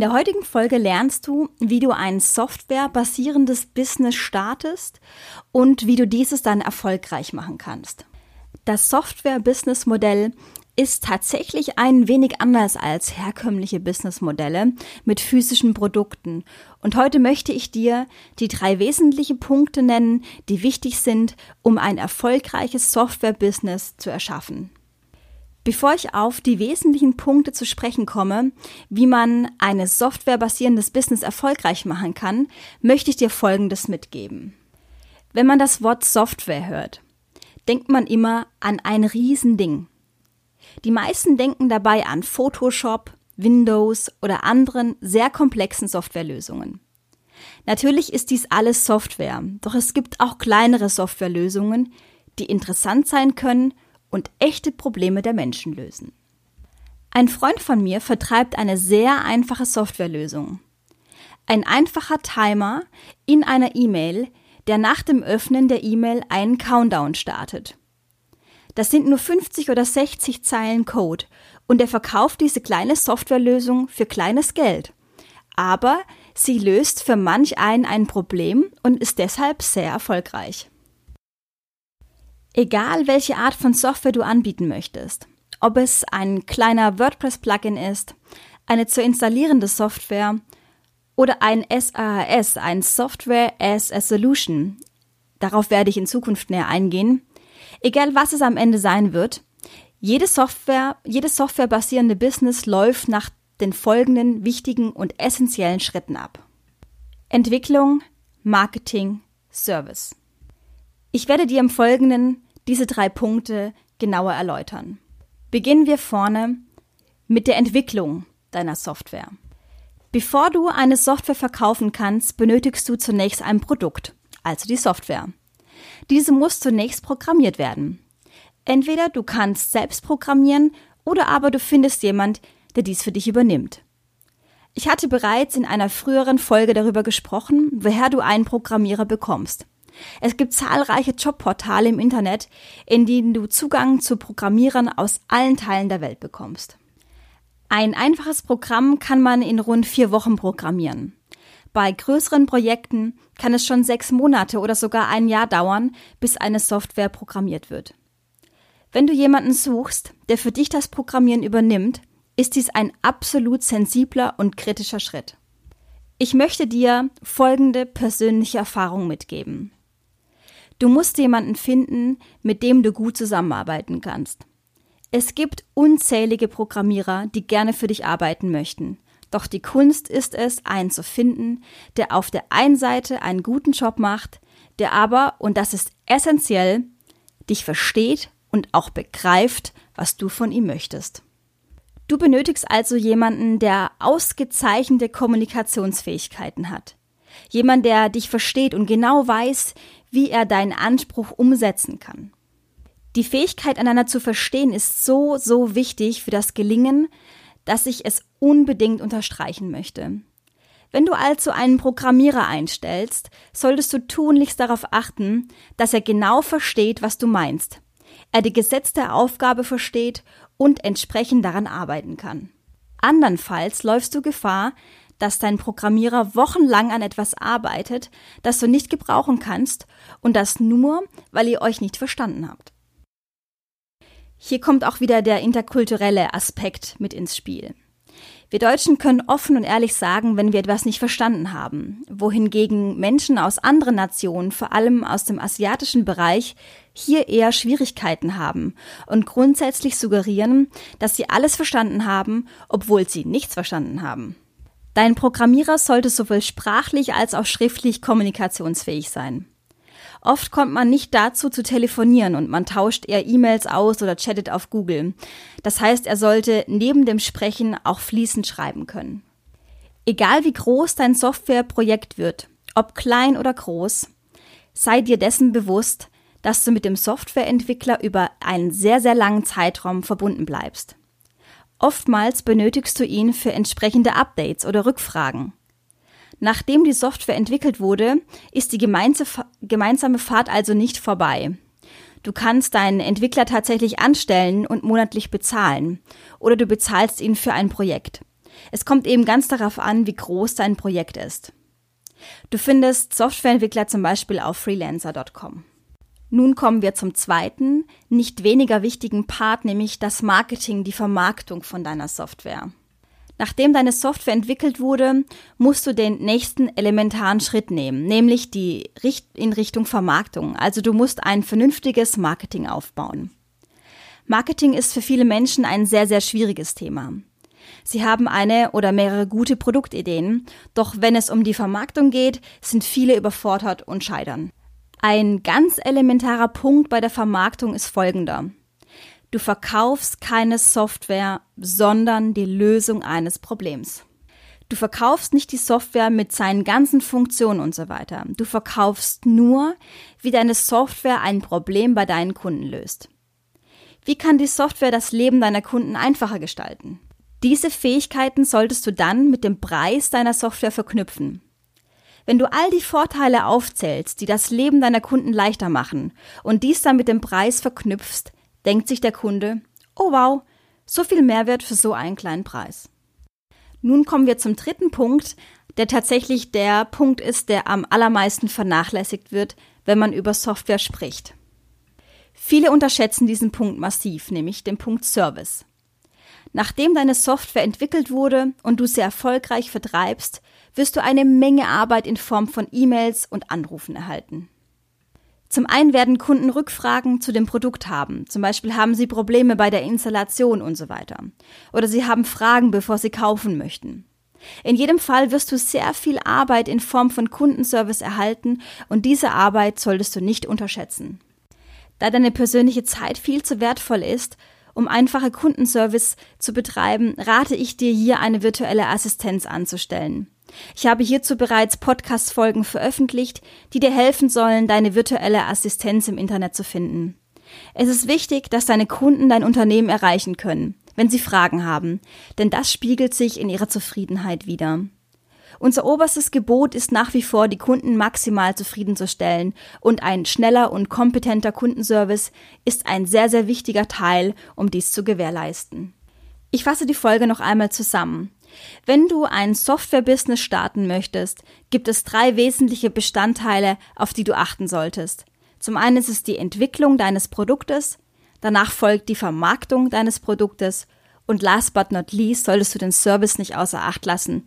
In der heutigen Folge lernst du, wie du ein softwarebasierendes Business startest und wie du dieses dann erfolgreich machen kannst. Das Software-Business-Modell ist tatsächlich ein wenig anders als herkömmliche Businessmodelle mit physischen Produkten. Und heute möchte ich dir die drei wesentlichen Punkte nennen, die wichtig sind, um ein erfolgreiches Software-Business zu erschaffen. Bevor ich auf die wesentlichen Punkte zu sprechen komme, wie man ein softwarebasierendes Business erfolgreich machen kann, möchte ich dir Folgendes mitgeben. Wenn man das Wort Software hört, denkt man immer an ein Riesending. Die meisten denken dabei an Photoshop, Windows oder anderen sehr komplexen Softwarelösungen. Natürlich ist dies alles Software, doch es gibt auch kleinere Softwarelösungen, die interessant sein können und echte Probleme der Menschen lösen. Ein Freund von mir vertreibt eine sehr einfache Softwarelösung. Ein einfacher Timer in einer E-Mail, der nach dem Öffnen der E-Mail einen Countdown startet. Das sind nur 50 oder 60 Zeilen Code und er verkauft diese kleine Softwarelösung für kleines Geld. Aber sie löst für manch einen ein Problem und ist deshalb sehr erfolgreich. Egal welche Art von Software du anbieten möchtest, ob es ein kleiner WordPress-Plugin ist, eine zu installierende Software oder ein SaaS, ein Software as a Solution, darauf werde ich in Zukunft näher eingehen, egal was es am Ende sein wird, jede Software, jedes softwarebasierende Business läuft nach den folgenden wichtigen und essentiellen Schritten ab. Entwicklung, Marketing, Service. Ich werde dir im Folgenden diese drei Punkte genauer erläutern. Beginnen wir vorne mit der Entwicklung deiner Software. Bevor du eine Software verkaufen kannst, benötigst du zunächst ein Produkt, also die Software. Diese muss zunächst programmiert werden. Entweder du kannst selbst programmieren oder aber du findest jemand, der dies für dich übernimmt. Ich hatte bereits in einer früheren Folge darüber gesprochen, woher du einen Programmierer bekommst. Es gibt zahlreiche Jobportale im Internet, in denen du Zugang zu Programmierern aus allen Teilen der Welt bekommst. Ein einfaches Programm kann man in rund vier Wochen programmieren. Bei größeren Projekten kann es schon sechs Monate oder sogar ein Jahr dauern, bis eine Software programmiert wird. Wenn du jemanden suchst, der für dich das Programmieren übernimmt, ist dies ein absolut sensibler und kritischer Schritt. Ich möchte dir folgende persönliche Erfahrung mitgeben. Du musst jemanden finden, mit dem du gut zusammenarbeiten kannst. Es gibt unzählige Programmierer, die gerne für dich arbeiten möchten. Doch die Kunst ist es, einen zu finden, der auf der einen Seite einen guten Job macht, der aber, und das ist essentiell, dich versteht und auch begreift, was du von ihm möchtest. Du benötigst also jemanden, der ausgezeichnete Kommunikationsfähigkeiten hat. Jemand, der dich versteht und genau weiß, wie er deinen Anspruch umsetzen kann. Die Fähigkeit, einander zu verstehen, ist so, so wichtig für das Gelingen, dass ich es unbedingt unterstreichen möchte. Wenn du also einen Programmierer einstellst, solltest du tunlichst darauf achten, dass er genau versteht, was du meinst, er die Gesetze der Aufgabe versteht und entsprechend daran arbeiten kann. Andernfalls läufst du Gefahr, dass dein Programmierer wochenlang an etwas arbeitet, das du nicht gebrauchen kannst und das nur, weil ihr euch nicht verstanden habt. Hier kommt auch wieder der interkulturelle Aspekt mit ins Spiel. Wir Deutschen können offen und ehrlich sagen, wenn wir etwas nicht verstanden haben, wohingegen Menschen aus anderen Nationen, vor allem aus dem asiatischen Bereich, hier eher Schwierigkeiten haben und grundsätzlich suggerieren, dass sie alles verstanden haben, obwohl sie nichts verstanden haben. Dein Programmierer sollte sowohl sprachlich als auch schriftlich kommunikationsfähig sein. Oft kommt man nicht dazu zu telefonieren und man tauscht eher E-Mails aus oder chattet auf Google. Das heißt, er sollte neben dem Sprechen auch fließend schreiben können. Egal wie groß dein Softwareprojekt wird, ob klein oder groß, sei dir dessen bewusst, dass du mit dem Softwareentwickler über einen sehr, sehr langen Zeitraum verbunden bleibst. Oftmals benötigst du ihn für entsprechende Updates oder Rückfragen. Nachdem die Software entwickelt wurde, ist die gemeinsame Fahrt also nicht vorbei. Du kannst deinen Entwickler tatsächlich anstellen und monatlich bezahlen. Oder du bezahlst ihn für ein Projekt. Es kommt eben ganz darauf an, wie groß dein Projekt ist. Du findest Softwareentwickler zum Beispiel auf freelancer.com. Nun kommen wir zum zweiten, nicht weniger wichtigen Part, nämlich das Marketing, die Vermarktung von deiner Software. Nachdem deine Software entwickelt wurde, musst du den nächsten elementaren Schritt nehmen, nämlich die in Richtung Vermarktung. Also du musst ein vernünftiges Marketing aufbauen. Marketing ist für viele Menschen ein sehr, sehr schwieriges Thema. Sie haben eine oder mehrere gute Produktideen, doch wenn es um die Vermarktung geht, sind viele überfordert und scheitern. Ein ganz elementarer Punkt bei der Vermarktung ist folgender. Du verkaufst keine Software, sondern die Lösung eines Problems. Du verkaufst nicht die Software mit seinen ganzen Funktionen und so weiter. Du verkaufst nur, wie deine Software ein Problem bei deinen Kunden löst. Wie kann die Software das Leben deiner Kunden einfacher gestalten? Diese Fähigkeiten solltest du dann mit dem Preis deiner Software verknüpfen. Wenn du all die Vorteile aufzählst, die das Leben deiner Kunden leichter machen und dies dann mit dem Preis verknüpfst, denkt sich der Kunde, oh wow, so viel Mehrwert für so einen kleinen Preis. Nun kommen wir zum dritten Punkt, der tatsächlich der Punkt ist, der am allermeisten vernachlässigt wird, wenn man über Software spricht. Viele unterschätzen diesen Punkt massiv, nämlich den Punkt Service. Nachdem deine Software entwickelt wurde und du sie erfolgreich vertreibst, wirst du eine Menge Arbeit in Form von E-Mails und Anrufen erhalten. Zum einen werden Kunden Rückfragen zu dem Produkt haben. Zum Beispiel haben sie Probleme bei der Installation und so weiter. Oder sie haben Fragen, bevor sie kaufen möchten. In jedem Fall wirst du sehr viel Arbeit in Form von Kundenservice erhalten und diese Arbeit solltest du nicht unterschätzen. Da deine persönliche Zeit viel zu wertvoll ist, um einfache Kundenservice zu betreiben, rate ich dir hier eine virtuelle Assistenz anzustellen. Ich habe hierzu bereits Podcast-Folgen veröffentlicht, die dir helfen sollen, deine virtuelle Assistenz im Internet zu finden. Es ist wichtig, dass deine Kunden dein Unternehmen erreichen können, wenn sie Fragen haben, denn das spiegelt sich in ihrer Zufriedenheit wider. Unser oberstes Gebot ist nach wie vor, die Kunden maximal zufriedenzustellen und ein schneller und kompetenter Kundenservice ist ein sehr, sehr wichtiger Teil, um dies zu gewährleisten. Ich fasse die Folge noch einmal zusammen. Wenn du ein Software-Business starten möchtest, gibt es drei wesentliche Bestandteile, auf die du achten solltest. Zum einen ist es die Entwicklung deines Produktes, danach folgt die Vermarktung deines Produktes und last but not least solltest du den Service nicht außer Acht lassen,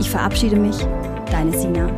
Ich verabschiede mich, deine Sina.